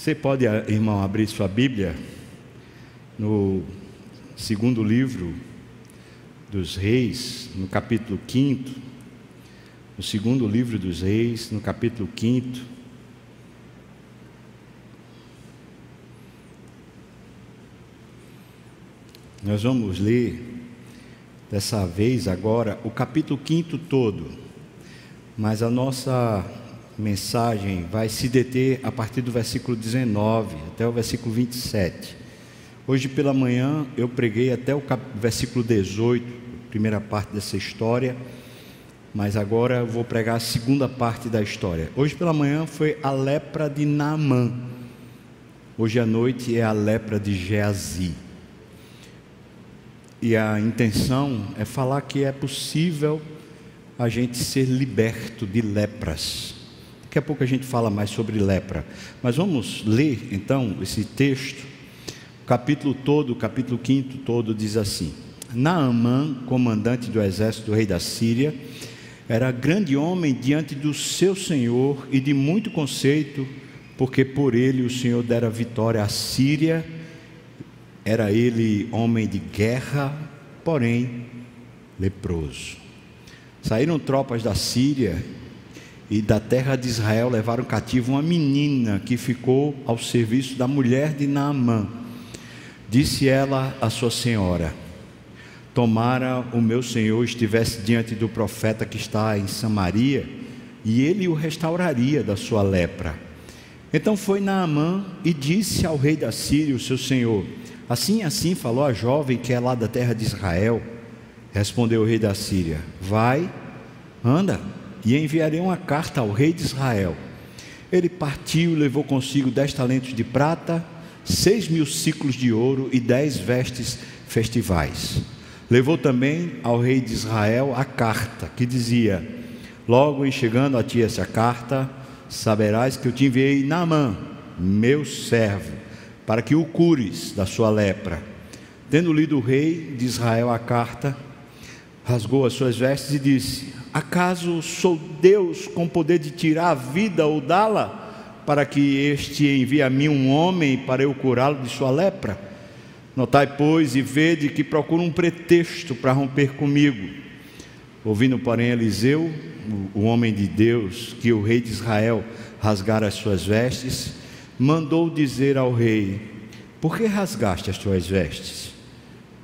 Você pode, irmão, abrir sua Bíblia no segundo livro dos Reis, no capítulo 5. No segundo livro dos Reis, no capítulo 5. Nós vamos ler dessa vez agora o capítulo 5 todo. Mas a nossa mensagem vai se deter a partir do versículo 19 até o versículo 27. Hoje pela manhã eu preguei até o versículo 18, primeira parte dessa história, mas agora eu vou pregar a segunda parte da história. Hoje pela manhã foi a lepra de Naamã. Hoje à noite é a lepra de Geazi. E a intenção é falar que é possível a gente ser liberto de lepras. Daqui a pouco a gente fala mais sobre lepra. Mas vamos ler então esse texto. O capítulo todo, o capítulo 5 todo diz assim: Naamã, comandante do exército do rei da Síria, era grande homem diante do seu senhor e de muito conceito, porque por ele o Senhor dera vitória à Síria. Era ele homem de guerra, porém leproso. Saíram tropas da Síria e da terra de Israel levaram cativo uma menina que ficou ao serviço da mulher de Naamã. Disse ela à sua senhora: Tomara o meu senhor estivesse diante do profeta que está em Samaria, e ele o restauraria da sua lepra. Então foi Naamã e disse ao rei da Síria, o seu senhor: Assim assim falou a jovem que é lá da terra de Israel. Respondeu o rei da Síria: Vai, anda e enviarei uma carta ao rei de Israel. Ele partiu e levou consigo dez talentos de prata, seis mil ciclos de ouro e dez vestes festivais. Levou também ao rei de Israel a carta que dizia: Logo em chegando a ti essa carta, saberás que eu te enviei Naamã, meu servo, para que o cures da sua lepra. Tendo lido o rei de Israel a carta, rasgou as suas vestes e disse: Acaso sou Deus com poder de tirar a vida ou dá-la, para que este envie a mim um homem para eu curá-lo de sua lepra? Notai, pois, e vede que procura um pretexto para romper comigo. Ouvindo, porém, Eliseu, o homem de Deus, que o rei de Israel rasgara as suas vestes, mandou dizer ao rei: Por que rasgaste as tuas vestes?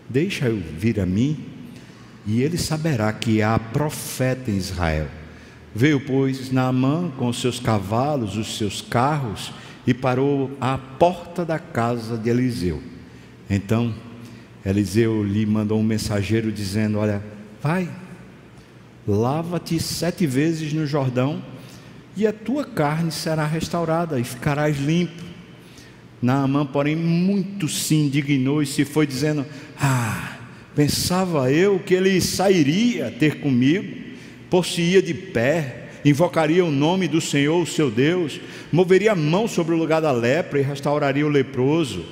Deixa eu vir a mim e ele saberá que há profeta em Israel. Veio, pois, Naamã com os seus cavalos, os seus carros, e parou à porta da casa de Eliseu. Então, Eliseu lhe mandou um mensageiro dizendo: Olha, vai, lava-te sete vezes no Jordão, e a tua carne será restaurada, e ficarás limpo. Naamã, porém, muito se indignou e se foi dizendo: Ah, Pensava eu que ele sairia ter comigo, por-se-ia de pé, invocaria o nome do Senhor, o seu Deus, moveria a mão sobre o lugar da lepra e restauraria o leproso.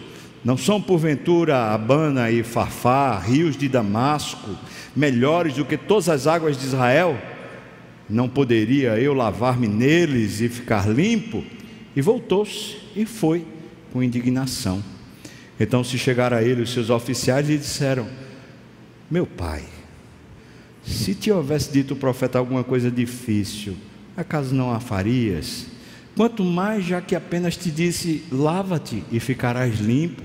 Não são porventura Abana e Farfá, rios de Damasco, melhores do que todas as águas de Israel? Não poderia eu lavar-me neles e ficar limpo? E voltou-se e foi com indignação. Então se chegaram a ele os seus oficiais e disseram: meu pai, se te houvesse dito o profeta alguma coisa difícil, acaso não a farias? Quanto mais, já que apenas te disse: lava-te e ficarás limpo.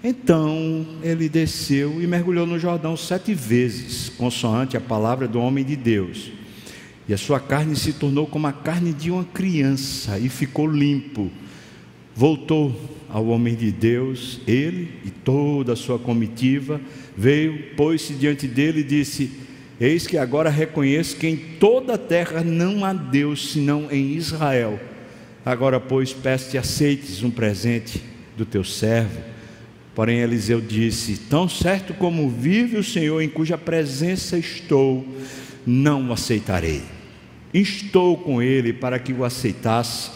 Então ele desceu e mergulhou no Jordão sete vezes, consoante a palavra do homem de Deus. E a sua carne se tornou como a carne de uma criança e ficou limpo. Voltou ao homem de Deus, ele e toda a sua comitiva, veio, pôs-se diante dele e disse: Eis que agora reconheço que em toda a terra não há Deus senão em Israel. Agora, pois, peço-te aceites um presente do teu servo. Porém, Eliseu disse: Tão certo como vive o Senhor, em cuja presença estou, não o aceitarei. Estou com ele para que o aceitasse,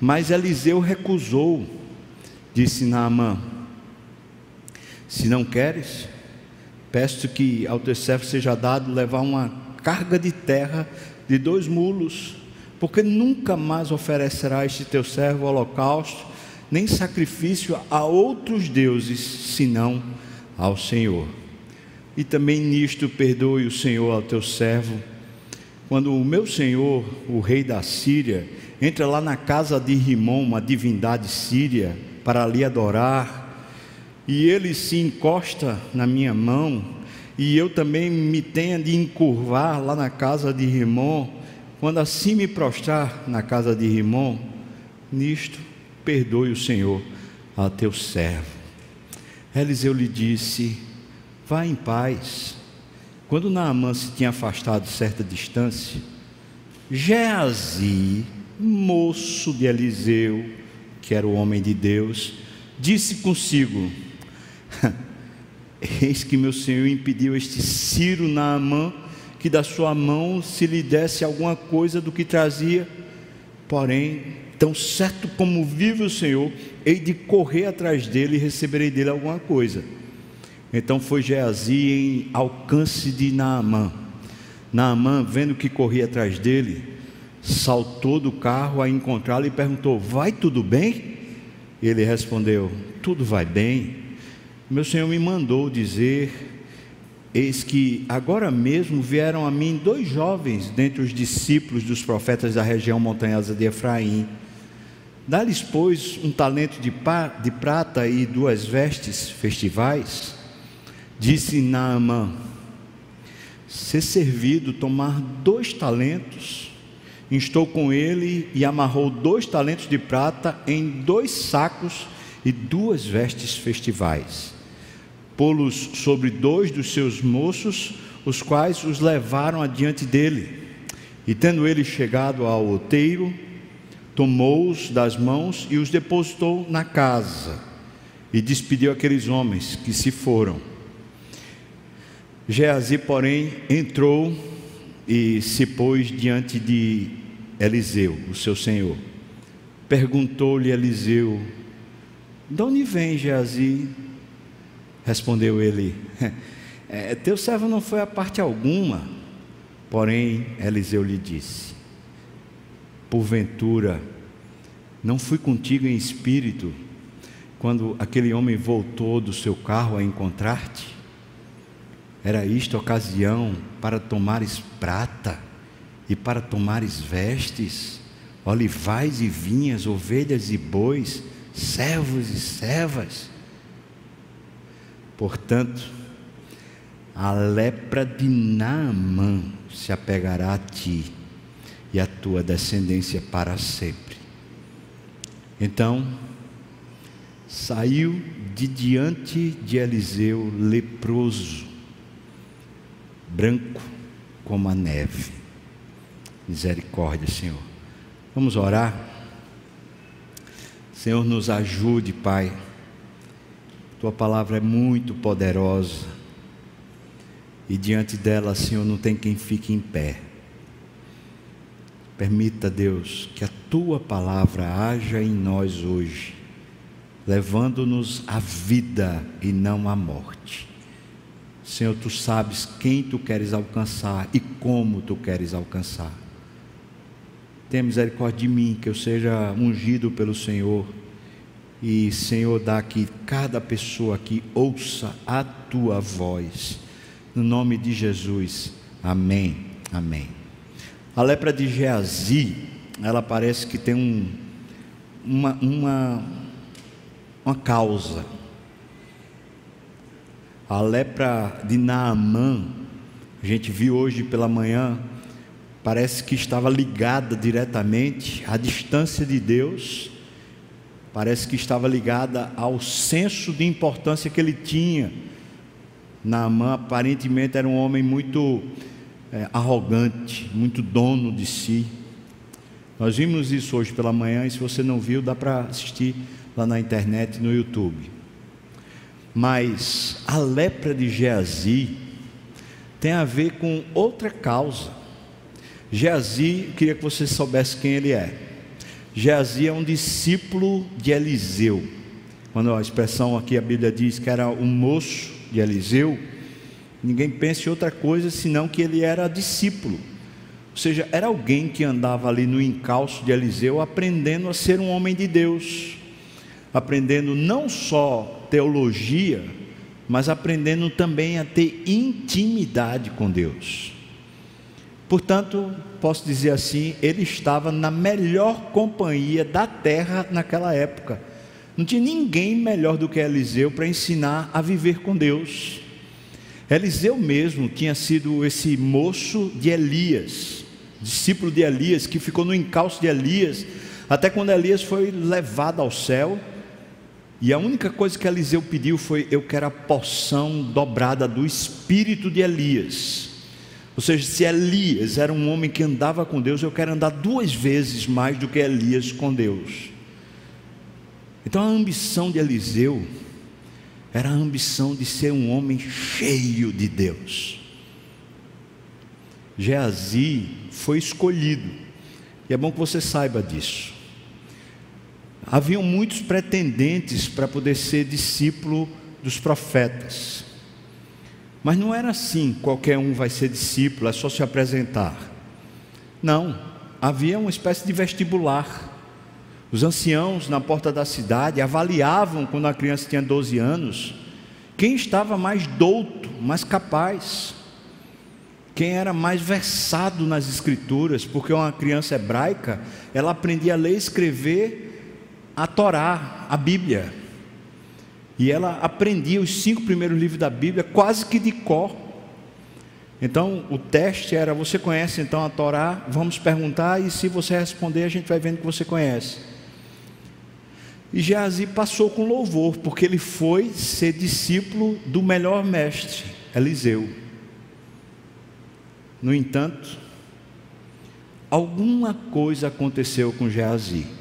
mas Eliseu recusou. Disse Naamã: Se não queres, peço que ao teu servo seja dado levar uma carga de terra de dois mulos, porque nunca mais oferecerá este teu servo holocausto, nem sacrifício a outros deuses, senão ao Senhor. E também nisto perdoe o Senhor ao teu servo, quando o meu senhor, o rei da Síria, entra lá na casa de Rimon, uma divindade síria, para ali adorar, e ele se encosta na minha mão, e eu também me tenha de encurvar lá na casa de Rimon, quando assim me prostrar na casa de Rimon, nisto perdoe o Senhor a teu servo. Eliseu lhe disse: Vá em paz. Quando Naamã se tinha afastado certa distância, Geazi, moço de Eliseu, que era o homem de Deus, disse consigo: Eis que meu senhor impediu este Ciro Naamã que da sua mão se lhe desse alguma coisa do que trazia. Porém, tão certo como vive o Senhor, hei de correr atrás dele e receberei dele alguma coisa. Então foi Geazi em alcance de Naamã. Naamã, vendo que corria atrás dele, saltou do carro a encontrá-lo e perguntou: Vai tudo bem? Ele respondeu: Tudo vai bem. Meu senhor me mandou dizer Eis que agora mesmo vieram a mim dois jovens dentre os discípulos dos profetas da região montanhosa de Efraim. Dá-lhes, pois, um talento de, de prata e duas vestes festivais. Disse Naamã: Ser servido tomar dois talentos. Instou com ele e amarrou dois talentos de prata em dois sacos e duas vestes festivais pô-los sobre dois dos seus moços, os quais os levaram adiante dele. E tendo ele chegado ao outeiro, tomou-os das mãos e os depositou na casa, e despediu aqueles homens que se foram. Geazi, porém, entrou e se pôs diante de Eliseu, o seu senhor. Perguntou-lhe Eliseu: De onde vem Geazi? Respondeu ele: é, Teu servo não foi a parte alguma. Porém, Eliseu lhe disse: Porventura, não fui contigo em espírito quando aquele homem voltou do seu carro a encontrar-te? Era isto ocasião para tomares prata e para tomares vestes, olivais e vinhas, ovelhas e bois, servos e servas? Portanto, a lepra de Naamã se apegará a ti e a tua descendência para sempre. Então, saiu de diante de Eliseu leproso, branco como a neve. Misericórdia, Senhor. Vamos orar. Senhor, nos ajude, Pai tua palavra é muito poderosa. E diante dela, Senhor, não tem quem fique em pé. Permita, Deus, que a tua palavra haja em nós hoje, levando-nos à vida e não à morte. Senhor, tu sabes quem tu queres alcançar e como tu queres alcançar. Tenha misericórdia de mim, que eu seja ungido pelo Senhor e, Senhor, dá que cada pessoa aqui ouça a tua voz. No nome de Jesus. Amém. Amém. A lepra de Geazi, ela parece que tem um, uma, uma, uma causa. A lepra de Naamã, a gente viu hoje pela manhã, parece que estava ligada diretamente à distância de Deus parece que estava ligada ao senso de importância que ele tinha. Naamã aparentemente era um homem muito é, arrogante, muito dono de si. Nós vimos isso hoje pela manhã e se você não viu, dá para assistir lá na internet, no YouTube. Mas a lepra de Geazi tem a ver com outra causa. Geazi, queria que você soubesse quem ele é. Geazi é um discípulo de Eliseu. Quando a expressão aqui a Bíblia diz que era um moço de Eliseu, ninguém pensa em outra coisa senão que ele era discípulo. Ou seja, era alguém que andava ali no encalço de Eliseu aprendendo a ser um homem de Deus, aprendendo não só teologia, mas aprendendo também a ter intimidade com Deus. Portanto, posso dizer assim, ele estava na melhor companhia da terra naquela época. Não tinha ninguém melhor do que Eliseu para ensinar a viver com Deus. Eliseu mesmo tinha sido esse moço de Elias, discípulo de Elias, que ficou no encalço de Elias, até quando Elias foi levado ao céu. E a única coisa que Eliseu pediu foi: Eu quero a porção dobrada do espírito de Elias. Ou seja, se Elias era um homem que andava com Deus, eu quero andar duas vezes mais do que Elias com Deus. Então a ambição de Eliseu era a ambição de ser um homem cheio de Deus. Geazi foi escolhido, e é bom que você saiba disso. Haviam muitos pretendentes para poder ser discípulo dos profetas, mas não era assim: qualquer um vai ser discípulo, é só se apresentar. Não, havia uma espécie de vestibular. Os anciãos na porta da cidade avaliavam, quando a criança tinha 12 anos, quem estava mais douto, mais capaz, quem era mais versado nas escrituras, porque uma criança hebraica, ela aprendia a ler e escrever a Torá, a Bíblia. E ela aprendia os cinco primeiros livros da Bíblia quase que de cor. Então, o teste era: você conhece então a Torá? Vamos perguntar, e se você responder, a gente vai vendo que você conhece. E Geazi passou com louvor, porque ele foi ser discípulo do melhor mestre, Eliseu. No entanto, alguma coisa aconteceu com Geazi.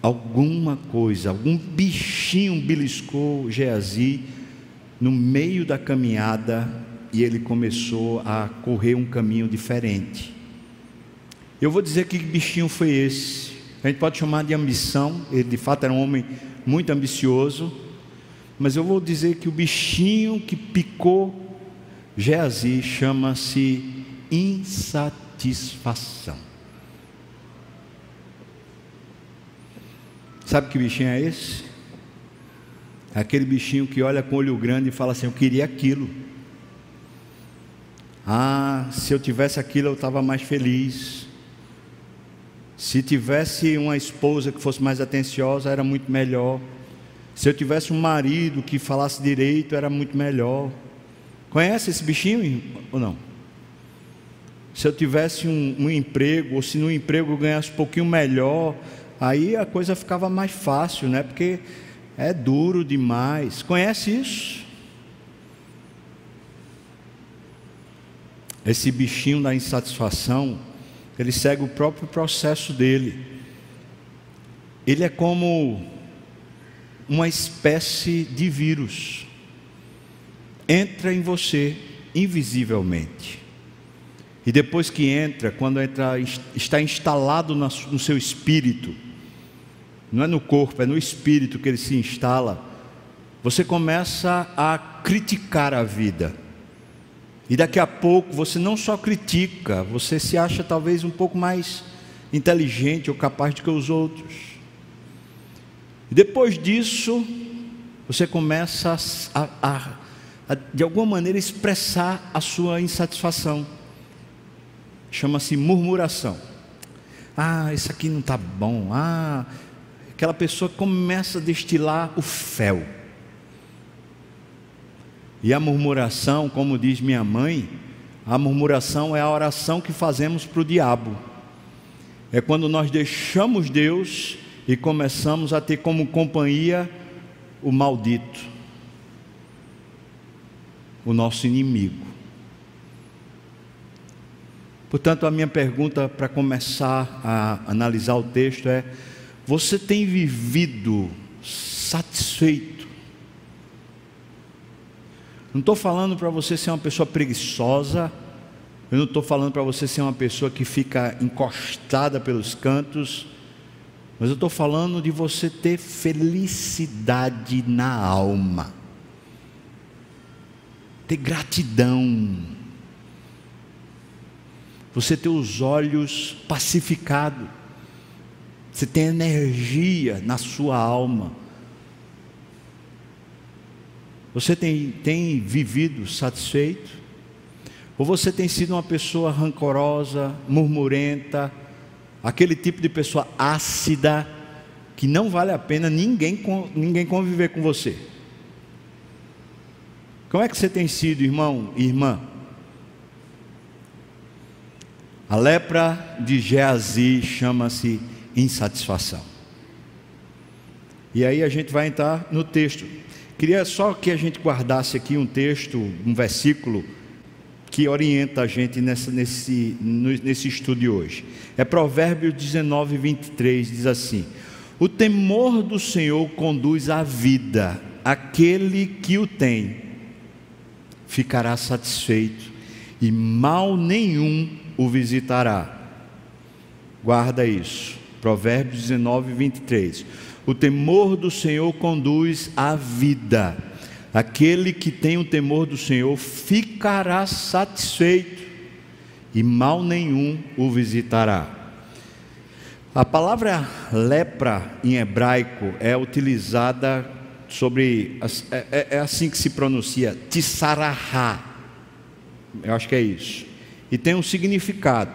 Alguma coisa, algum bichinho beliscou Geazi no meio da caminhada e ele começou a correr um caminho diferente. Eu vou dizer que bichinho foi esse. A gente pode chamar de ambição, ele de fato era um homem muito ambicioso, mas eu vou dizer que o bichinho que picou Geazi chama-se insatisfação. Sabe que bichinho é esse? Aquele bichinho que olha com olho grande e fala assim: Eu queria aquilo. Ah, se eu tivesse aquilo eu estava mais feliz. Se tivesse uma esposa que fosse mais atenciosa, era muito melhor. Se eu tivesse um marido que falasse direito, era muito melhor. Conhece esse bichinho ou não? Se eu tivesse um, um emprego, ou se no emprego eu ganhasse um pouquinho melhor, aí a coisa ficava mais fácil, né? Porque é duro demais. Conhece isso? Esse bichinho da insatisfação ele segue o próprio processo dele. Ele é como uma espécie de vírus. Entra em você invisivelmente. E depois que entra, quando entra, está instalado no seu espírito, não é no corpo, é no espírito que ele se instala, você começa a criticar a vida e daqui a pouco você não só critica, você se acha talvez um pouco mais inteligente ou capaz do que os outros. E depois disso, você começa a, a, a, de alguma maneira expressar a sua insatisfação. Chama-se murmuração. Ah, isso aqui não está bom. Ah, aquela pessoa começa a destilar o fel. E a murmuração, como diz minha mãe, a murmuração é a oração que fazemos para o diabo. É quando nós deixamos Deus e começamos a ter como companhia o maldito, o nosso inimigo. Portanto, a minha pergunta para começar a analisar o texto é: você tem vivido satisfeito? Não estou falando para você ser uma pessoa preguiçosa, eu não estou falando para você ser uma pessoa que fica encostada pelos cantos, mas eu estou falando de você ter felicidade na alma, ter gratidão, você ter os olhos pacificados, Você tem energia na sua alma. Você tem, tem vivido satisfeito? Ou você tem sido uma pessoa rancorosa, murmurenta, aquele tipo de pessoa ácida, que não vale a pena ninguém, ninguém conviver com você? Como é que você tem sido, irmão e irmã? A lepra de Geazi chama-se insatisfação. E aí a gente vai entrar no texto. Queria só que a gente guardasse aqui um texto, um versículo que orienta a gente nessa, nesse, nesse estudo de hoje. É Provérbios 19, 23, diz assim: O temor do Senhor conduz à vida, aquele que o tem ficará satisfeito, e mal nenhum o visitará. Guarda isso. Provérbios 19, 23. O temor do Senhor conduz à vida. Aquele que tem o temor do Senhor ficará satisfeito, e mal nenhum o visitará. A palavra lepra em hebraico é utilizada sobre. É, é, é assim que se pronuncia, tissarahá. Eu acho que é isso. E tem um significado.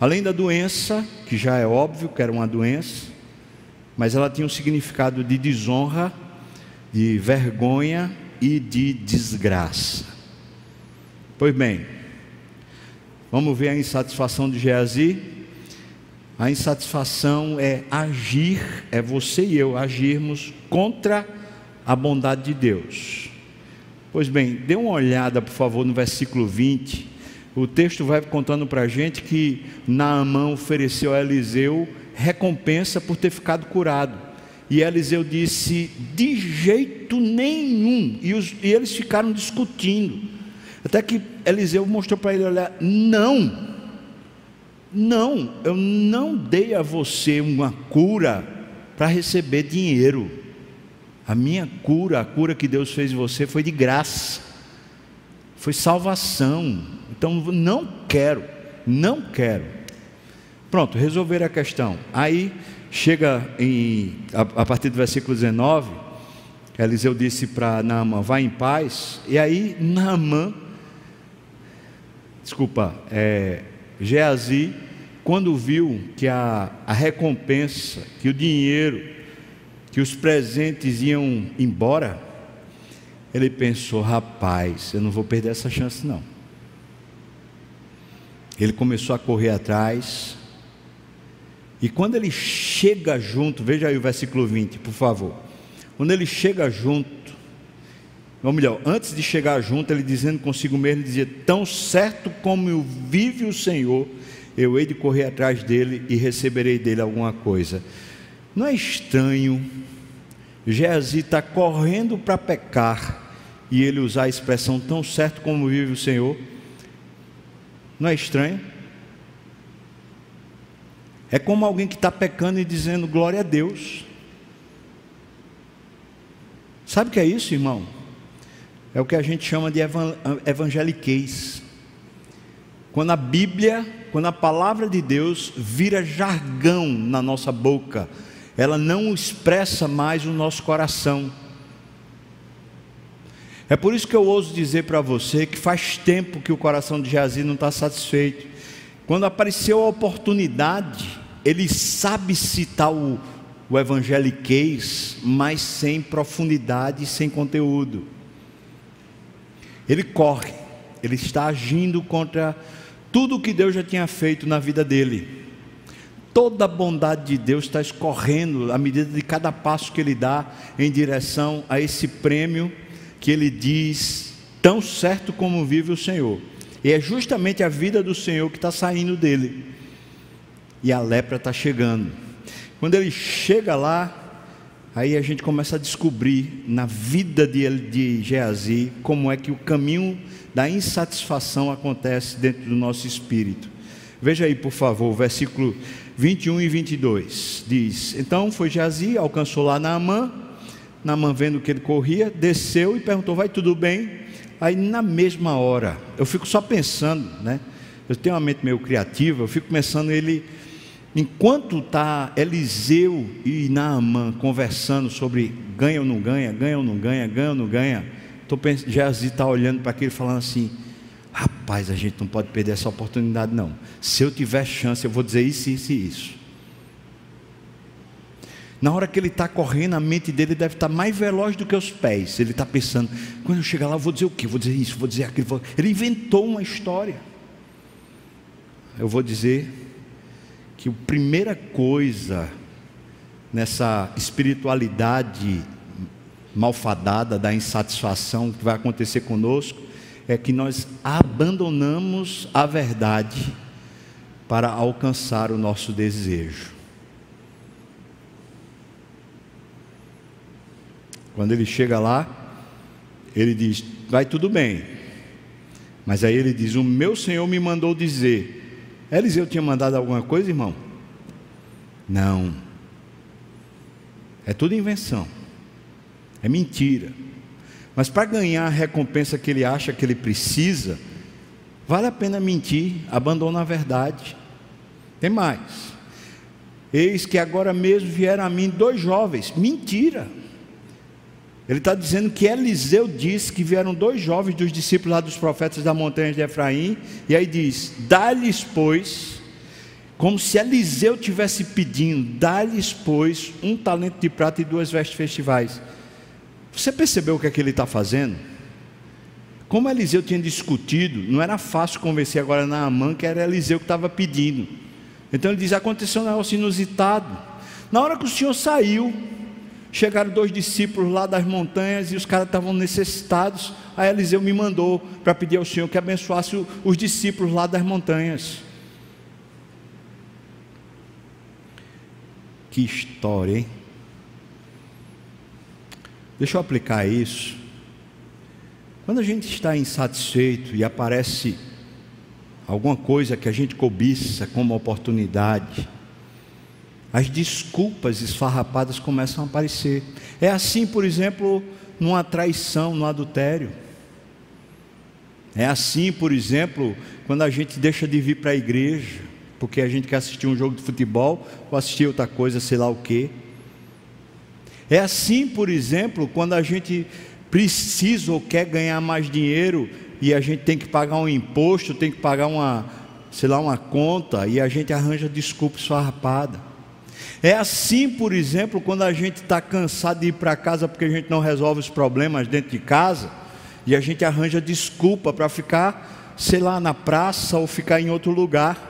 Além da doença, que já é óbvio que era uma doença, mas ela tinha um significado de desonra, de vergonha e de desgraça. Pois bem, vamos ver a insatisfação de Geazi. A insatisfação é agir, é você e eu agirmos contra a bondade de Deus. Pois bem, dê uma olhada, por favor, no versículo 20 o texto vai contando para a gente que Naamã ofereceu a Eliseu recompensa por ter ficado curado. E Eliseu disse: de jeito nenhum. E, os, e eles ficaram discutindo. Até que Eliseu mostrou para ele: olha, não, não, eu não dei a você uma cura para receber dinheiro. A minha cura, a cura que Deus fez em você foi de graça, foi salvação. Então não quero, não quero. Pronto, resolver a questão. Aí chega em, a, a partir do versículo 19, Eliseu disse para Naamã: Vá em paz. E aí Naamã, desculpa, é, Geazi, quando viu que a, a recompensa, que o dinheiro, que os presentes iam embora, ele pensou: rapaz, eu não vou perder essa chance não. Ele começou a correr atrás. E quando ele chega junto, veja aí o versículo 20, por favor. Quando ele chega junto, ou melhor, antes de chegar junto, ele dizendo consigo mesmo, ele dizia: Tão certo como vive o Senhor, eu hei de correr atrás dele e receberei dele alguma coisa. Não é estranho Geazi está correndo para pecar e ele usar a expressão tão certo como vive o Senhor? Não é estranho? É como alguém que está pecando e dizendo glória a Deus. Sabe o que é isso, irmão? É o que a gente chama de evangeliquez. Quando a Bíblia, quando a palavra de Deus vira jargão na nossa boca, ela não expressa mais o nosso coração é por isso que eu ouso dizer para você que faz tempo que o coração de Geazi não está satisfeito. Quando apareceu a oportunidade, ele sabe citar o, o evangeliquez, mas sem profundidade, sem conteúdo. Ele corre, ele está agindo contra tudo o que Deus já tinha feito na vida dele. Toda a bondade de Deus está escorrendo à medida de cada passo que ele dá em direção a esse prêmio que ele diz: tão certo como vive o Senhor. E é justamente a vida do Senhor que está saindo dele. E a lepra está chegando. Quando ele chega lá, aí a gente começa a descobrir na vida de, de Geazi como é que o caminho da insatisfação acontece dentro do nosso espírito. Veja aí, por favor, versículo 21 e 22. Diz: Então foi Geazi, alcançou lá Naamã Naamã vendo que ele corria, desceu e perguntou: Vai tudo bem? Aí na mesma hora, eu fico só pensando, né? Eu tenho uma mente meio criativa, eu fico pensando ele enquanto está Eliseu e Naamã conversando sobre ganha ou não ganha, ganha ou não ganha, ganha ou não ganha, estou pensando, Geazi está olhando para aquele falando assim: rapaz, a gente não pode perder essa oportunidade, não. Se eu tiver chance, eu vou dizer isso, isso e isso. Na hora que ele está correndo, a mente dele deve estar tá mais veloz do que os pés. Ele está pensando: quando eu chegar lá, eu vou dizer o quê? Vou dizer isso, vou dizer aquilo. Ele inventou uma história. Eu vou dizer que a primeira coisa nessa espiritualidade malfadada da insatisfação que vai acontecer conosco é que nós abandonamos a verdade para alcançar o nosso desejo. Quando ele chega lá, ele diz: Vai tudo bem. Mas aí ele diz: O meu Senhor me mandou dizer. Eliseu tinha mandado alguma coisa, irmão? Não. É tudo invenção. É mentira. Mas para ganhar a recompensa que ele acha que ele precisa, vale a pena mentir, abandonar a verdade. Tem mais. Eis que agora mesmo vieram a mim dois jovens. Mentira. Ele está dizendo que Eliseu disse que vieram dois jovens dos discípulos lá dos profetas da montanha de Efraim, e aí diz: dá-lhes, pois, como se Eliseu tivesse pedindo, dá-lhes, pois, um talento de prata e duas vestes festivais. Você percebeu o que é que ele está fazendo? Como Eliseu tinha discutido, não era fácil convencer agora Naamã que era Eliseu que estava pedindo. Então ele diz: aconteceu um negócio inusitado. Na hora que o Senhor saiu, Chegaram dois discípulos lá das montanhas e os caras estavam necessitados. Aí Eliseu me mandou para pedir ao Senhor que abençoasse os discípulos lá das montanhas. Que história, hein? Deixa eu aplicar isso. Quando a gente está insatisfeito e aparece alguma coisa que a gente cobiça como oportunidade, as desculpas esfarrapadas começam a aparecer. É assim, por exemplo, numa traição, no adultério. É assim, por exemplo, quando a gente deixa de vir para a igreja, porque a gente quer assistir um jogo de futebol ou assistir outra coisa, sei lá o quê. É assim, por exemplo, quando a gente precisa ou quer ganhar mais dinheiro e a gente tem que pagar um imposto, tem que pagar uma, sei lá, uma conta e a gente arranja desculpa esfarrapada. É assim, por exemplo, quando a gente está cansado de ir para casa porque a gente não resolve os problemas dentro de casa e a gente arranja desculpa para ficar, sei lá, na praça ou ficar em outro lugar.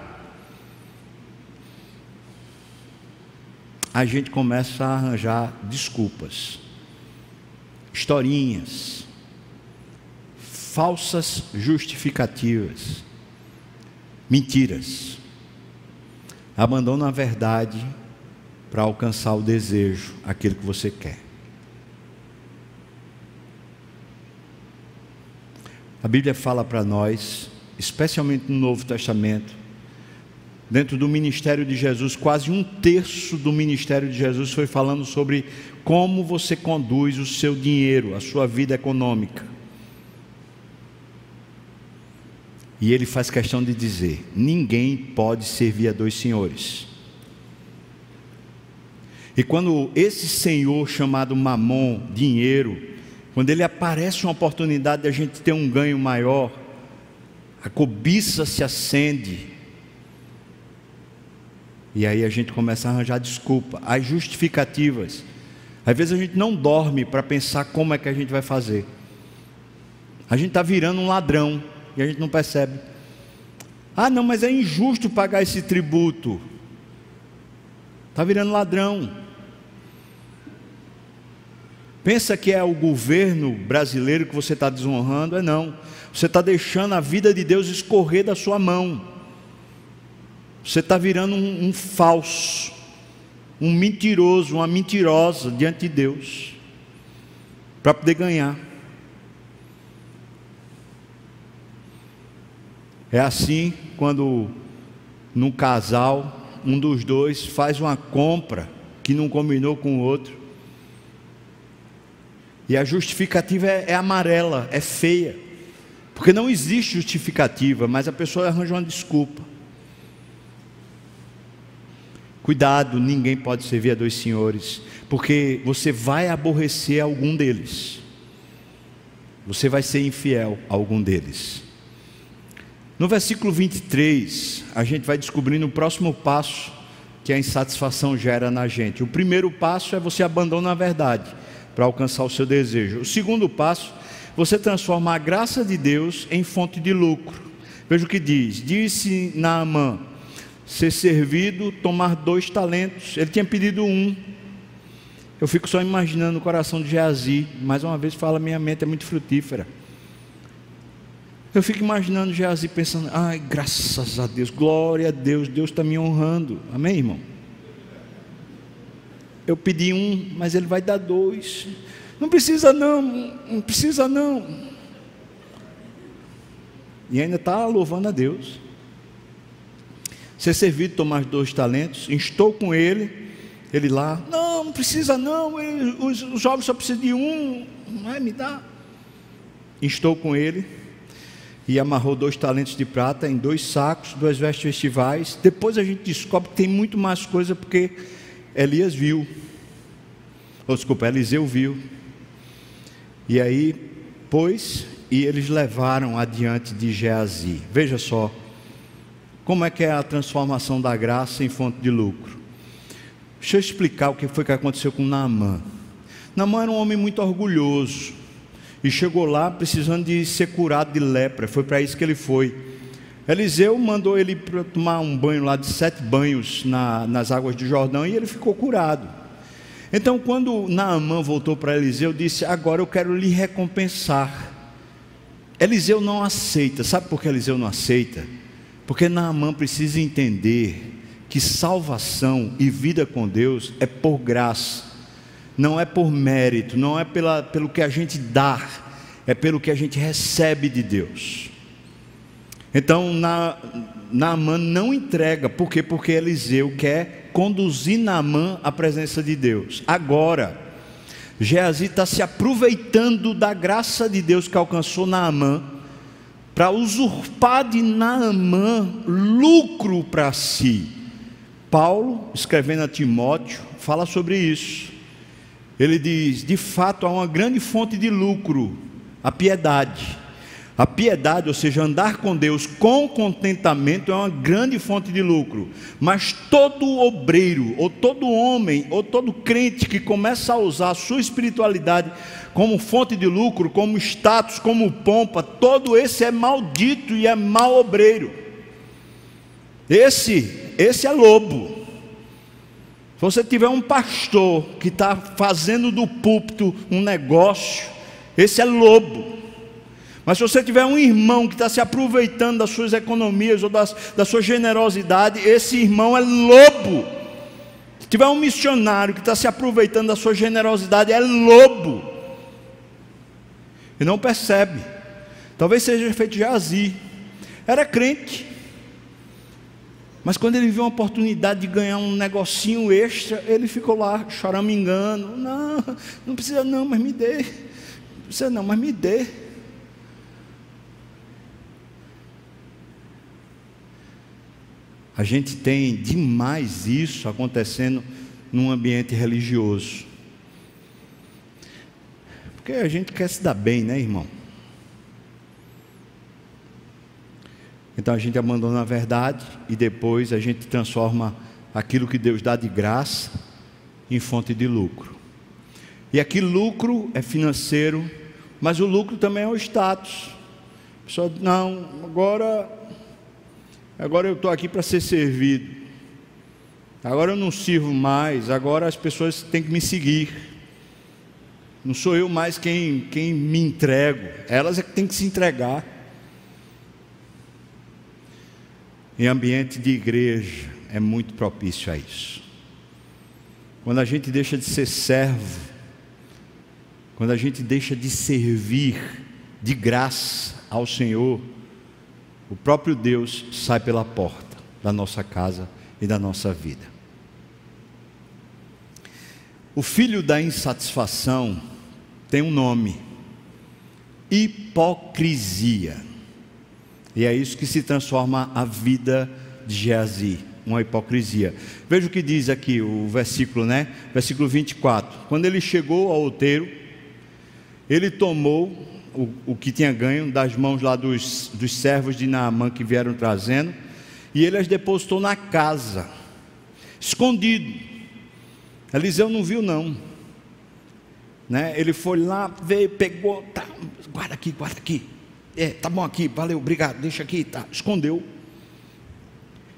A gente começa a arranjar desculpas, historinhas, falsas justificativas, mentiras. Abandona a verdade para alcançar o desejo, aquilo que você quer. A Bíblia fala para nós, especialmente no Novo Testamento, dentro do ministério de Jesus, quase um terço do ministério de Jesus foi falando sobre como você conduz o seu dinheiro, a sua vida econômica. E ele faz questão de dizer: ninguém pode servir a dois senhores. E quando esse senhor chamado Mamon, dinheiro, quando ele aparece uma oportunidade de a gente ter um ganho maior, a cobiça se acende. E aí a gente começa a arranjar desculpa, as justificativas. Às vezes a gente não dorme para pensar como é que a gente vai fazer. A gente está virando um ladrão e a gente não percebe. Ah, não, mas é injusto pagar esse tributo. Está virando ladrão. Pensa que é o governo brasileiro que você está desonrando? É não. Você está deixando a vida de Deus escorrer da sua mão. Você está virando um, um falso, um mentiroso, uma mentirosa diante de Deus, para poder ganhar. É assim quando num casal, um dos dois faz uma compra que não combinou com o outro. E a justificativa é, é amarela, é feia. Porque não existe justificativa, mas a pessoa arranja uma desculpa. Cuidado, ninguém pode servir a dois senhores, porque você vai aborrecer algum deles. Você vai ser infiel a algum deles. No versículo 23, a gente vai descobrindo o próximo passo que a insatisfação gera na gente. O primeiro passo é você abandonar a verdade para alcançar o seu desejo. O segundo passo, você transforma a graça de Deus em fonte de lucro. Veja o que diz: Disse Naamã, ser servido, tomar dois talentos. Ele tinha pedido um. Eu fico só imaginando o coração de Geazi. Mais uma vez fala, minha mente é muito frutífera. Eu fico imaginando Geazi pensando, ai, graças a Deus, glória a Deus, Deus está me honrando. Amém, irmão? Eu pedi um, mas ele vai dar dois. Não precisa não, não precisa não. E ainda está louvando a Deus ser servido tomar dois talentos, estou com ele, ele lá, não, não precisa não, ele, os, os jovens só precisam de um, vai me dar. Estou com ele e amarrou dois talentos de prata em dois sacos, duas vestes festivais. Depois a gente descobre que tem muito mais coisa porque Elias viu, ou desculpa, Eliseu viu. E aí, pois, e eles levaram adiante de Geazi. Veja só, como é que é a transformação da graça em fonte de lucro? Deixa eu explicar o que foi que aconteceu com Naamã. Naamã era um homem muito orgulhoso e chegou lá precisando de ser curado de lepra. Foi para isso que ele foi. Eliseu mandou ele tomar um banho lá de sete banhos na, nas águas do Jordão e ele ficou curado. Então, quando Naamã voltou para Eliseu, disse: Agora eu quero lhe recompensar. Eliseu não aceita. Sabe por que Eliseu não aceita? Porque Naamã precisa entender que salvação e vida com Deus é por graça, não é por mérito, não é pela, pelo que a gente dá, é pelo que a gente recebe de Deus. Então, na, Naamã não entrega, por quê? Porque Eliseu quer conduzir Naamã à presença de Deus. Agora, Geazi está se aproveitando da graça de Deus que alcançou Naamã para usurpar de Naamã lucro para si. Paulo, escrevendo a Timóteo, fala sobre isso. Ele diz: de fato há uma grande fonte de lucro, a piedade. A piedade, ou seja, andar com Deus com contentamento, é uma grande fonte de lucro. Mas todo obreiro, ou todo homem, ou todo crente que começa a usar a sua espiritualidade como fonte de lucro, como status, como pompa, todo esse é maldito e é mau obreiro. Esse, esse é lobo. Se você tiver um pastor que está fazendo do púlpito um negócio, esse é lobo. Mas se você tiver um irmão que está se aproveitando das suas economias ou das, da sua generosidade, esse irmão é lobo. Se tiver um missionário que está se aproveitando da sua generosidade, é lobo. E não percebe. Talvez seja feito Jazi. Era crente. Mas quando ele viu uma oportunidade de ganhar um negocinho extra, ele ficou lá choramingando. Não, não precisa não, mas me dê. Não precisa não, mas me dê. A gente tem demais isso acontecendo num ambiente religioso. Porque a gente quer se dar bem, né, irmão? Então a gente abandona a verdade e depois a gente transforma aquilo que Deus dá de graça em fonte de lucro. E aqui lucro é financeiro, mas o lucro também é o status. A pessoa, não, agora Agora eu estou aqui para ser servido. Agora eu não sirvo mais. Agora as pessoas têm que me seguir. Não sou eu mais quem, quem me entrego. Elas é que têm que se entregar. Em ambiente de igreja é muito propício a isso. Quando a gente deixa de ser servo, quando a gente deixa de servir de graça ao Senhor, o próprio Deus sai pela porta da nossa casa e da nossa vida. O filho da insatisfação tem um nome: hipocrisia. E é isso que se transforma a vida de Geazi uma hipocrisia. Veja o que diz aqui o versículo, né? Versículo 24. Quando ele chegou ao outeiro, ele tomou o, o que tinha ganho das mãos lá dos, dos servos de Naamã que vieram trazendo, e ele as depositou na casa, escondido. Eliseu não viu, não. Né? Ele foi lá, veio, pegou, tá, guarda aqui, guarda aqui. É, tá bom aqui, valeu, obrigado, deixa aqui, tá. Escondeu.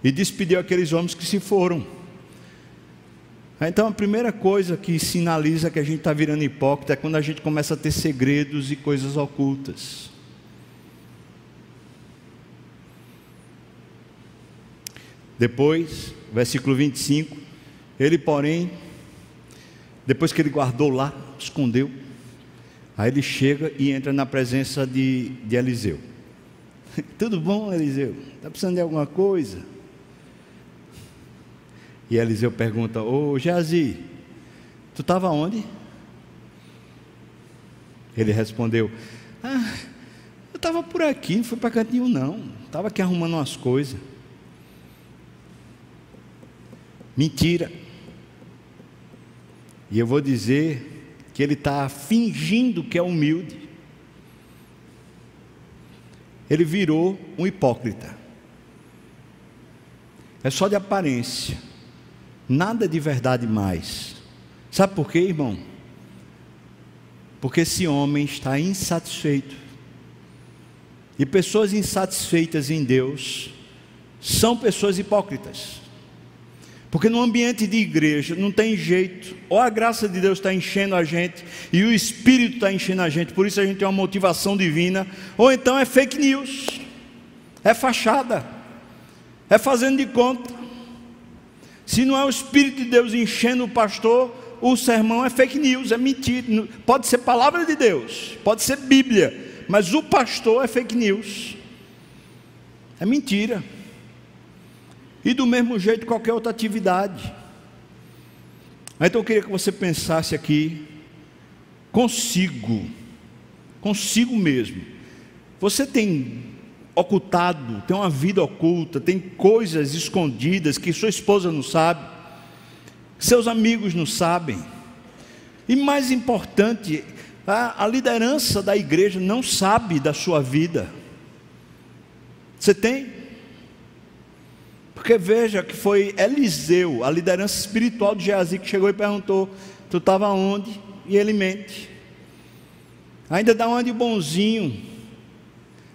E despediu aqueles homens que se foram. Então a primeira coisa que sinaliza que a gente está virando hipócrita é quando a gente começa a ter segredos e coisas ocultas. Depois, versículo 25, ele, porém, depois que ele guardou lá, escondeu, aí ele chega e entra na presença de, de Eliseu. Tudo bom, Eliseu? Está precisando de alguma coisa? E Eliseu pergunta: Ô Geazi, tu estava onde? Ele respondeu: Ah, eu estava por aqui, não fui para canto nenhum, não. Estava aqui arrumando umas coisas. Mentira. E eu vou dizer que ele está fingindo que é humilde. Ele virou um hipócrita. É só de aparência nada de verdade mais. Sabe por quê, irmão? Porque esse homem está insatisfeito. E pessoas insatisfeitas em Deus são pessoas hipócritas. Porque no ambiente de igreja não tem jeito, ou a graça de Deus está enchendo a gente, e o Espírito está enchendo a gente, por isso a gente tem uma motivação divina, ou então é fake news, é fachada, é fazendo de conta. Se não é o Espírito de Deus enchendo o pastor, o sermão é fake news, é mentira. Pode ser palavra de Deus, pode ser Bíblia, mas o pastor é fake news. É mentira. E do mesmo jeito qualquer outra atividade. Então eu queria que você pensasse aqui consigo, consigo mesmo. Você tem ocultado, tem uma vida oculta, tem coisas escondidas que sua esposa não sabe, seus amigos não sabem. E mais importante, a, a liderança da igreja não sabe da sua vida. Você tem? Porque veja que foi Eliseu, a liderança espiritual de Geazi, que chegou e perguntou: Tu estava onde? E ele mente. Ainda dá uma de bonzinho.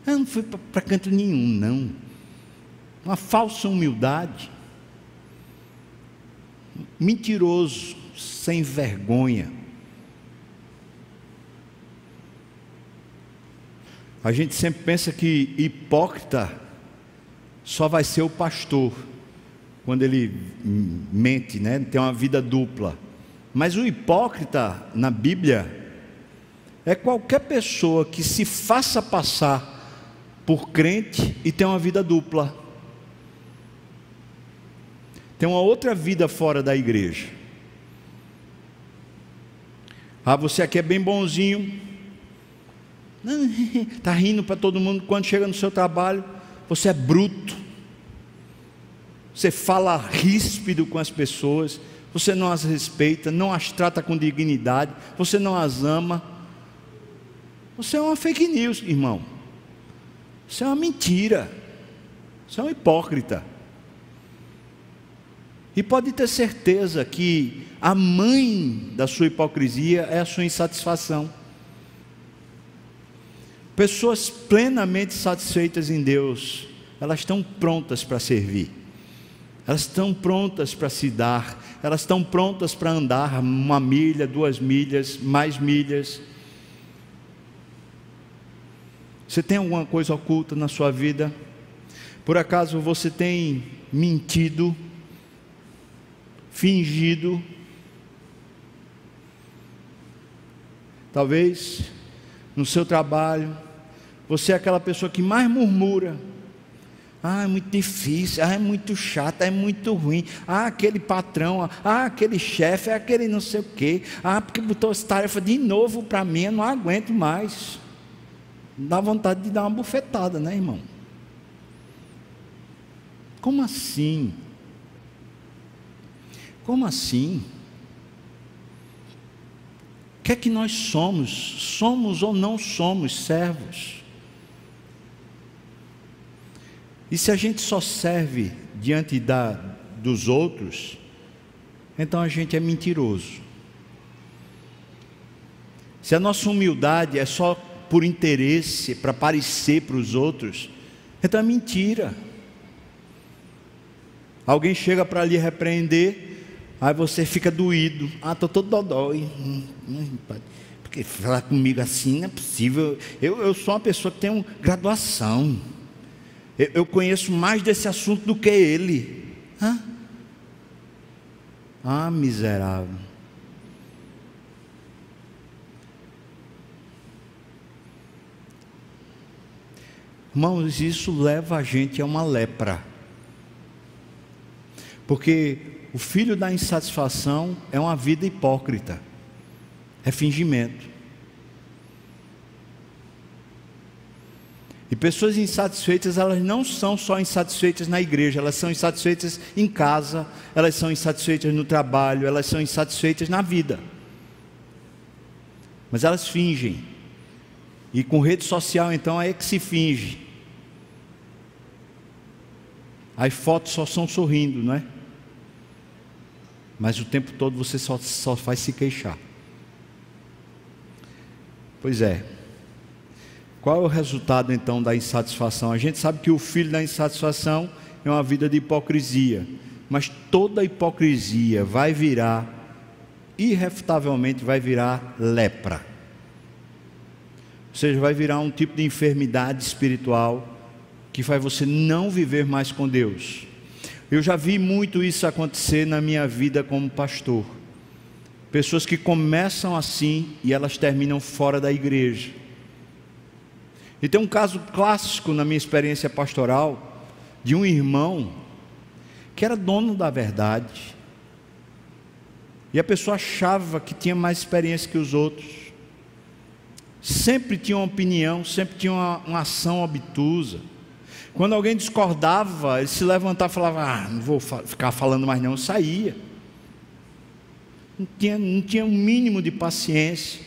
Eu não fui para canto nenhum, não. Uma falsa humildade. Mentiroso, sem vergonha. A gente sempre pensa que hipócrita só vai ser o pastor quando ele mente, né? Tem uma vida dupla. Mas o hipócrita na Bíblia é qualquer pessoa que se faça passar por crente e tem uma vida dupla. Tem uma outra vida fora da igreja. Ah, você aqui é bem bonzinho. Está rindo para todo mundo. Quando chega no seu trabalho, você é bruto. Você fala ríspido com as pessoas. Você não as respeita, não as trata com dignidade. Você não as ama. Você é uma fake news, irmão. Isso é uma mentira. Isso é um hipócrita. E pode ter certeza que a mãe da sua hipocrisia é a sua insatisfação. Pessoas plenamente satisfeitas em Deus, elas estão prontas para servir, elas estão prontas para se dar, elas estão prontas para andar uma milha, duas milhas, mais milhas você tem alguma coisa oculta na sua vida? Por acaso você tem mentido, fingido? Talvez no seu trabalho, você é aquela pessoa que mais murmura. Ah, é muito difícil, ah, é muito chato, é muito ruim. Ah, aquele patrão, ah, aquele chefe, é aquele não sei o quê. Ah, porque botou essa tarefa de novo para mim, eu não aguento mais. Dá vontade de dar uma bufetada, né, irmão? Como assim? Como assim? O que é que nós somos? Somos ou não somos servos? E se a gente só serve diante da, dos outros, então a gente é mentiroso. Se a nossa humildade é só por interesse, para parecer para os outros, então é mentira. Alguém chega para lhe repreender, aí você fica doído. Ah, estou todo dodói. Hum, hum, porque falar comigo assim não é possível. Eu, eu sou uma pessoa que tem graduação. Eu, eu conheço mais desse assunto do que ele. Hã? Ah, miserável. Irmãos, isso leva a gente a uma lepra. Porque o filho da insatisfação é uma vida hipócrita, é fingimento. E pessoas insatisfeitas, elas não são só insatisfeitas na igreja, elas são insatisfeitas em casa, elas são insatisfeitas no trabalho, elas são insatisfeitas na vida. Mas elas fingem. E com rede social, então, é que se finge. As fotos só são sorrindo, não é? Mas o tempo todo você só, só faz se queixar. Pois é. Qual é o resultado então da insatisfação? A gente sabe que o filho da insatisfação é uma vida de hipocrisia. Mas toda hipocrisia vai virar, irrefutavelmente, vai virar lepra. Ou seja, vai virar um tipo de enfermidade espiritual que faz você não viver mais com Deus. Eu já vi muito isso acontecer na minha vida como pastor. Pessoas que começam assim e elas terminam fora da igreja. E tem um caso clássico na minha experiência pastoral de um irmão que era dono da verdade. E a pessoa achava que tinha mais experiência que os outros. Sempre tinha uma opinião, sempre tinha uma, uma ação obtusa quando alguém discordava, ele se levantava e falava: Ah, não vou ficar falando mais, não. Saía. Não tinha, não tinha um mínimo de paciência.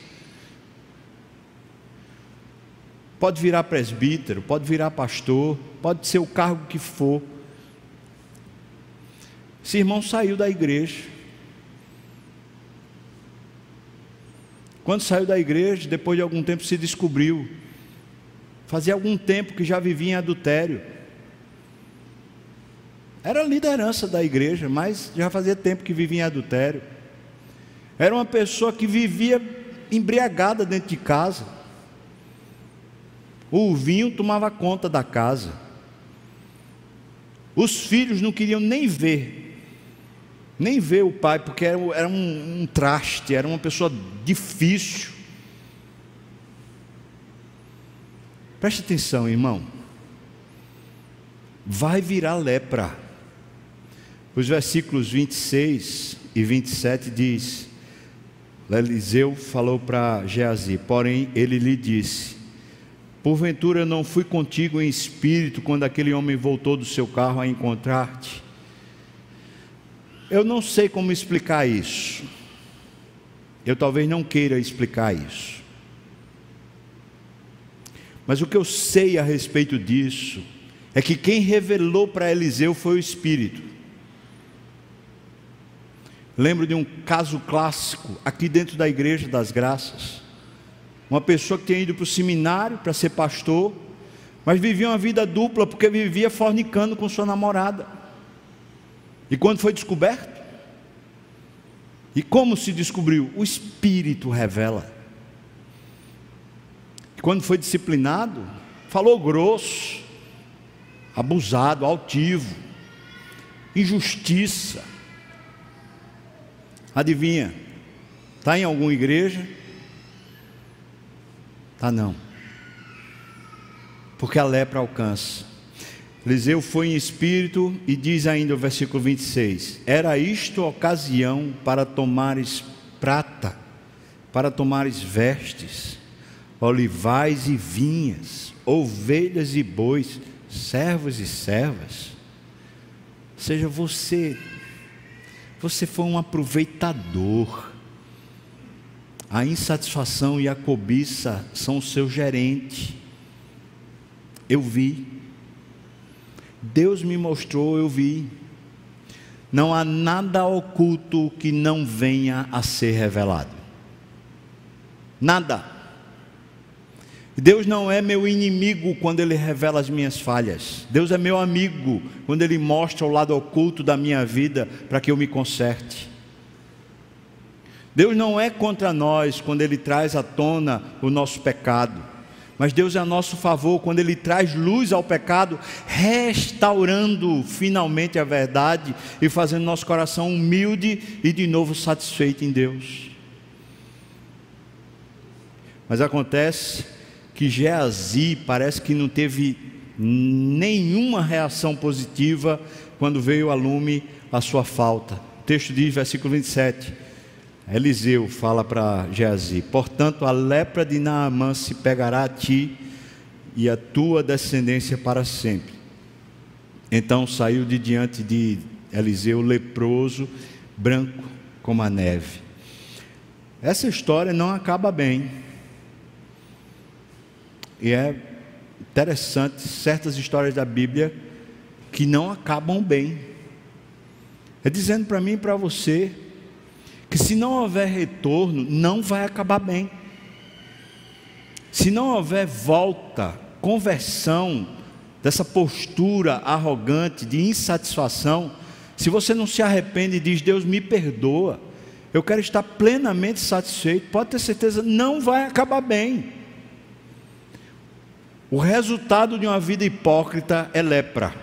Pode virar presbítero, pode virar pastor, pode ser o cargo que for. Esse irmão saiu da igreja. Quando saiu da igreja, depois de algum tempo se descobriu Fazia algum tempo que já vivia em adultério. Era liderança da igreja, mas já fazia tempo que vivia em adultério. Era uma pessoa que vivia embriagada dentro de casa. O vinho tomava conta da casa. Os filhos não queriam nem ver, nem ver o pai, porque era, era um, um traste, era uma pessoa difícil. Preste atenção, irmão. Vai virar lepra. Os versículos 26 e 27 diz: Eliseu falou para Geazi, porém ele lhe disse: Porventura não fui contigo em espírito quando aquele homem voltou do seu carro a encontrar-te? Eu não sei como explicar isso. Eu talvez não queira explicar isso. Mas o que eu sei a respeito disso é que quem revelou para Eliseu foi o Espírito. Lembro de um caso clássico aqui dentro da Igreja das Graças. Uma pessoa que tinha ido para o seminário para ser pastor, mas vivia uma vida dupla porque vivia fornicando com sua namorada. E quando foi descoberto? E como se descobriu? O Espírito revela. E quando foi disciplinado, falou grosso, abusado, altivo, injustiça. Adivinha? Está em alguma igreja? Está não. Porque a lepra alcança. Eliseu foi em espírito e diz ainda o versículo 26: Era isto ocasião para tomares prata, para tomares vestes, olivais e vinhas, ovelhas e bois, servos e servas. Seja você, Você foi um aproveitador. A insatisfação e a cobiça são o seu gerente. Eu vi. Deus me mostrou, eu vi. Não há nada oculto que não venha a ser revelado. Nada. Deus não é meu inimigo quando Ele revela as minhas falhas. Deus é meu amigo quando Ele mostra o lado oculto da minha vida para que eu me conserte. Deus não é contra nós quando Ele traz à tona o nosso pecado. Mas Deus é a nosso favor quando Ele traz luz ao pecado, restaurando finalmente a verdade e fazendo nosso coração humilde e de novo satisfeito em Deus. Mas acontece que Geazi parece que não teve nenhuma reação positiva quando veio a lume a sua falta. O texto diz, versículo 27. Eliseu fala para Geazi: Portanto, a lepra de Naamã se pegará a ti e a tua descendência para sempre. Então saiu de diante de Eliseu leproso, branco como a neve. Essa história não acaba bem. E é interessante certas histórias da Bíblia que não acabam bem. É dizendo para mim e para você que se não houver retorno, não vai acabar bem. Se não houver volta, conversão dessa postura arrogante de insatisfação, se você não se arrepende e diz: Deus me perdoa, eu quero estar plenamente satisfeito, pode ter certeza, não vai acabar bem. O resultado de uma vida hipócrita é lepra.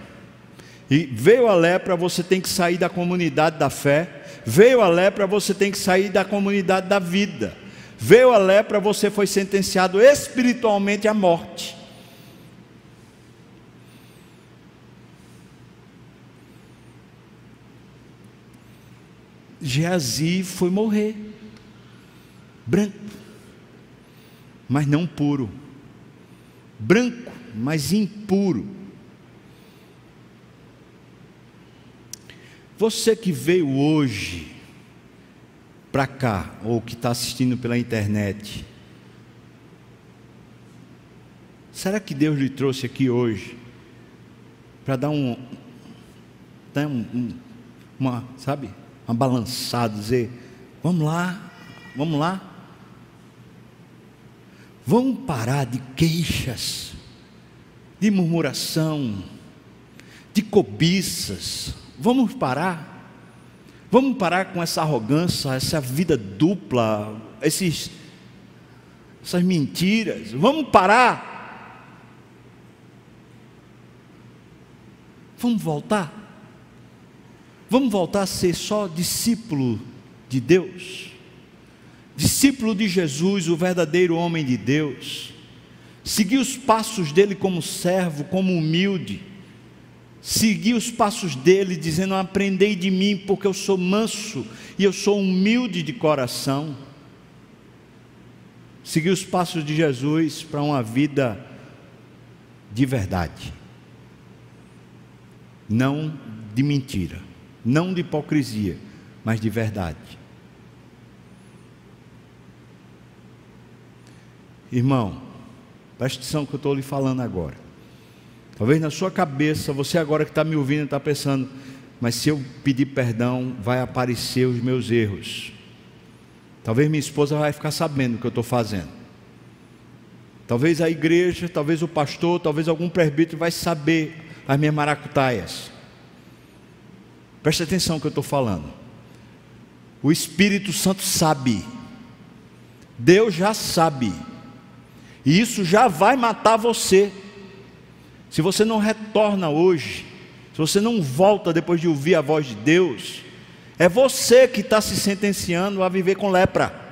E veio a lepra, você tem que sair da comunidade da fé. Veio a lepra, você tem que sair da comunidade da vida. Veio a lepra, você foi sentenciado espiritualmente à morte. Geazi foi morrer, branco, mas não puro branco, mas impuro. Você que veio hoje para cá, ou que está assistindo pela internet, será que Deus lhe trouxe aqui hoje para dar um, dar um, um, uma, sabe, uma balançada, dizer, vamos lá, vamos lá, Vamos parar de queixas, de murmuração, de cobiças. Vamos parar. Vamos parar com essa arrogância, essa vida dupla, esses, essas mentiras. Vamos parar. Vamos voltar. Vamos voltar a ser só discípulo de Deus discípulo de Jesus, o verdadeiro homem de Deus, seguir os passos dele como servo, como humilde, seguir os passos dele, dizendo: Aprendei de mim, porque eu sou manso e eu sou humilde de coração. Seguir os passos de Jesus para uma vida de verdade, não de mentira, não de hipocrisia, mas de verdade. Irmão, preste atenção que eu estou lhe falando agora. Talvez na sua cabeça, você agora que está me ouvindo está pensando, mas se eu pedir perdão, vai aparecer os meus erros. Talvez minha esposa vai ficar sabendo o que eu estou fazendo. Talvez a igreja, talvez o pastor, talvez algum presbítero vai saber as minhas maracutaias. Preste atenção no que eu estou falando. O Espírito Santo sabe. Deus já sabe. E isso já vai matar você. Se você não retorna hoje, se você não volta depois de ouvir a voz de Deus, é você que está se sentenciando a viver com lepra.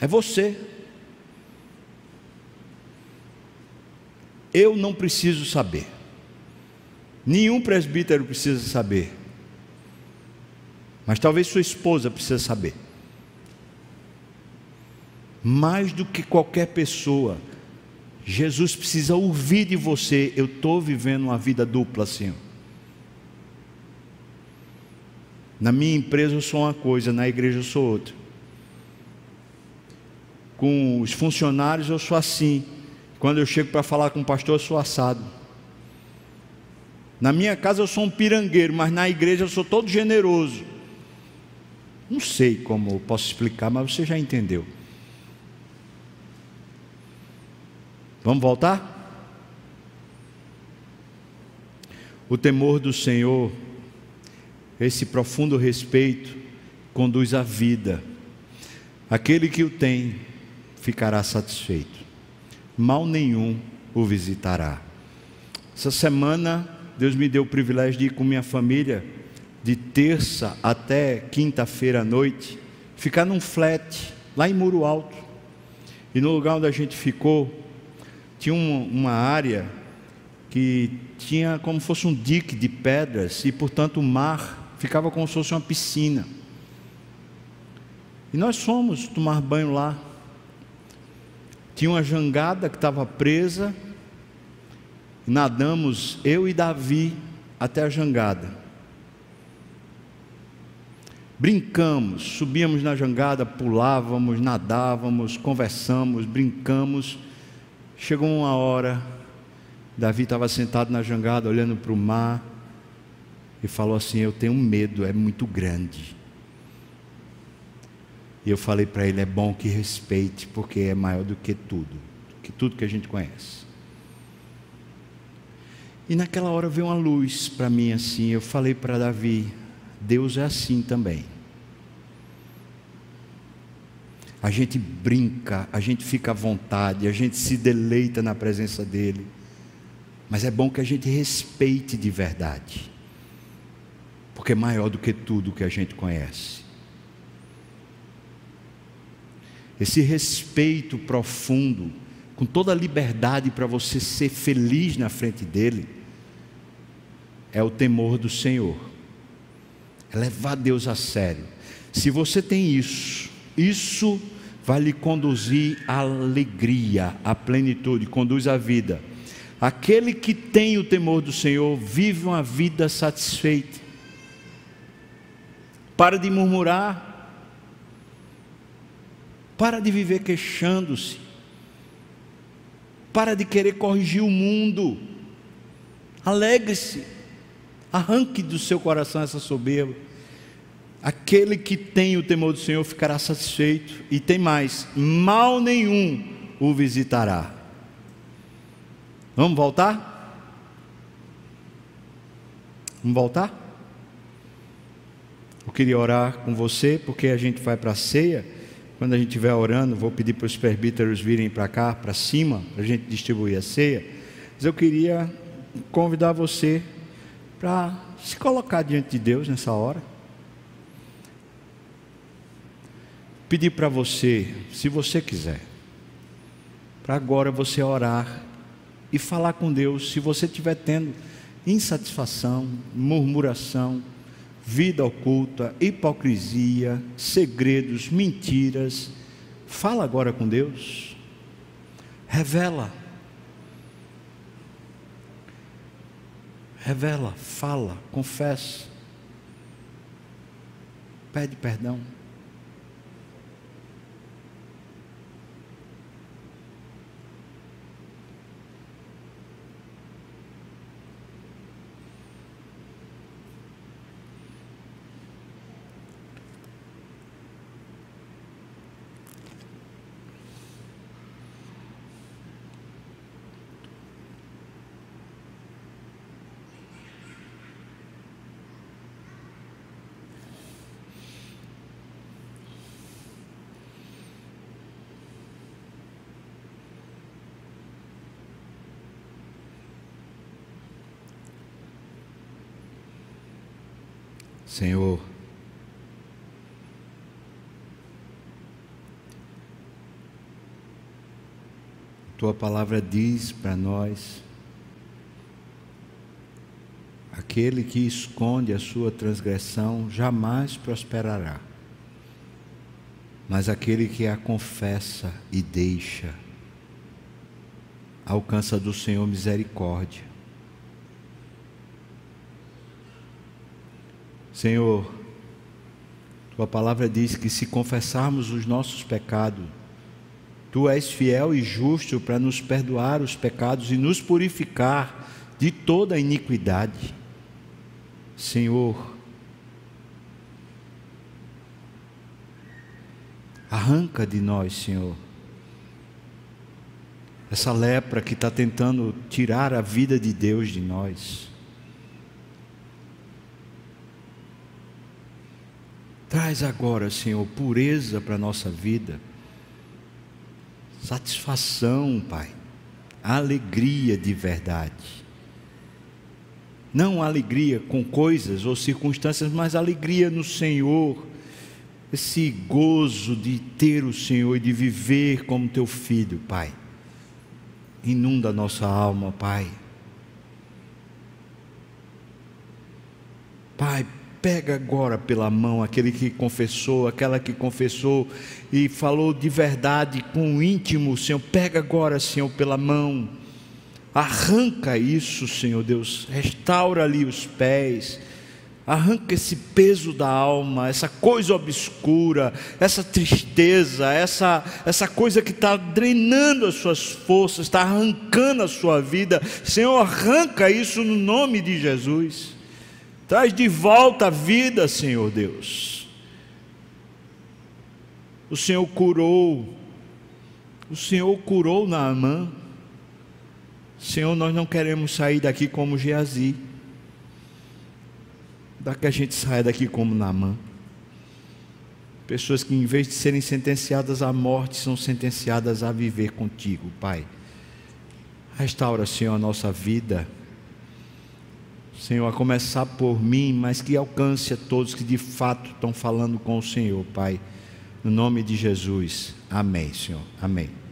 É você. Eu não preciso saber. Nenhum presbítero precisa saber. Mas talvez sua esposa precise saber. Mais do que qualquer pessoa, Jesus precisa ouvir de você: eu estou vivendo uma vida dupla, Senhor. Na minha empresa eu sou uma coisa, na igreja eu sou outra. Com os funcionários eu sou assim. Quando eu chego para falar com o pastor, eu sou assado. Na minha casa eu sou um pirangueiro, mas na igreja eu sou todo generoso. Não sei como posso explicar, mas você já entendeu. Vamos voltar? O temor do Senhor, esse profundo respeito, conduz à vida. Aquele que o tem ficará satisfeito, mal nenhum o visitará. Essa semana, Deus me deu o privilégio de ir com minha família, de terça até quinta-feira à noite, ficar num flat, lá em Muro Alto. E no lugar onde a gente ficou, tinha uma, uma área que tinha como fosse um dique de pedras e, portanto, o mar ficava como se fosse uma piscina. E nós fomos tomar banho lá. Tinha uma jangada que estava presa. Nadamos eu e Davi até a jangada. Brincamos, subíamos na jangada, pulávamos, nadávamos, conversamos, brincamos. Chegou uma hora, Davi estava sentado na jangada, olhando para o mar, e falou assim: Eu tenho medo, é muito grande. E eu falei para ele: É bom que respeite, porque é maior do que tudo, do que tudo que a gente conhece. E naquela hora veio uma luz para mim assim. Eu falei para Davi: Deus é assim também. a gente brinca, a gente fica à vontade, a gente se deleita na presença dEle. Mas é bom que a gente respeite de verdade, porque é maior do que tudo que a gente conhece. Esse respeito profundo, com toda a liberdade para você ser feliz na frente dEle, é o temor do Senhor, é levar Deus a sério. Se você tem isso, isso vai lhe conduzir à alegria, à plenitude, conduz à vida. Aquele que tem o temor do Senhor vive uma vida satisfeita. Para de murmurar, para de viver queixando-se, para de querer corrigir o mundo. Alegre-se, arranque do seu coração essa soberba Aquele que tem o temor do Senhor ficará satisfeito, e tem mais: mal nenhum o visitará. Vamos voltar? Vamos voltar? Eu queria orar com você, porque a gente vai para a ceia. Quando a gente estiver orando, vou pedir para os presbíteros virem para cá, para cima, para a gente distribuir a ceia. Mas eu queria convidar você para se colocar diante de Deus nessa hora. Pedir para você, se você quiser, para agora você orar e falar com Deus, se você estiver tendo insatisfação, murmuração, vida oculta, hipocrisia, segredos, mentiras, fala agora com Deus, revela, revela, fala, confessa, pede perdão. Senhor, tua palavra diz para nós: aquele que esconde a sua transgressão jamais prosperará, mas aquele que a confessa e deixa alcança do Senhor misericórdia. Senhor, tua palavra diz que se confessarmos os nossos pecados, tu és fiel e justo para nos perdoar os pecados e nos purificar de toda iniquidade. Senhor, arranca de nós, Senhor, essa lepra que está tentando tirar a vida de Deus de nós. Traz agora, Senhor, pureza para a nossa vida, satisfação, Pai, alegria de verdade. Não alegria com coisas ou circunstâncias, mas alegria no Senhor, esse gozo de ter o Senhor e de viver como teu filho, Pai. Inunda a nossa alma, Pai. Pai, pega agora pela mão aquele que confessou, aquela que confessou e falou de verdade com o íntimo, Senhor. Pega agora, Senhor, pela mão. Arranca isso, Senhor Deus. Restaura ali os pés. Arranca esse peso da alma, essa coisa obscura, essa tristeza, essa, essa coisa que está drenando as suas forças, está arrancando a sua vida. Senhor, arranca isso no nome de Jesus. Traz de volta a vida, Senhor Deus. O Senhor curou, o Senhor curou Naamã. Senhor, nós não queremos sair daqui como Geazi. Dá que a gente saia daqui como Naamã. Pessoas que, em vez de serem sentenciadas à morte, são sentenciadas a viver contigo, Pai. Restaura, Senhor, a nossa vida. Senhor, a começar por mim, mas que alcance a todos que de fato estão falando com o Senhor, Pai. No nome de Jesus. Amém, Senhor. Amém.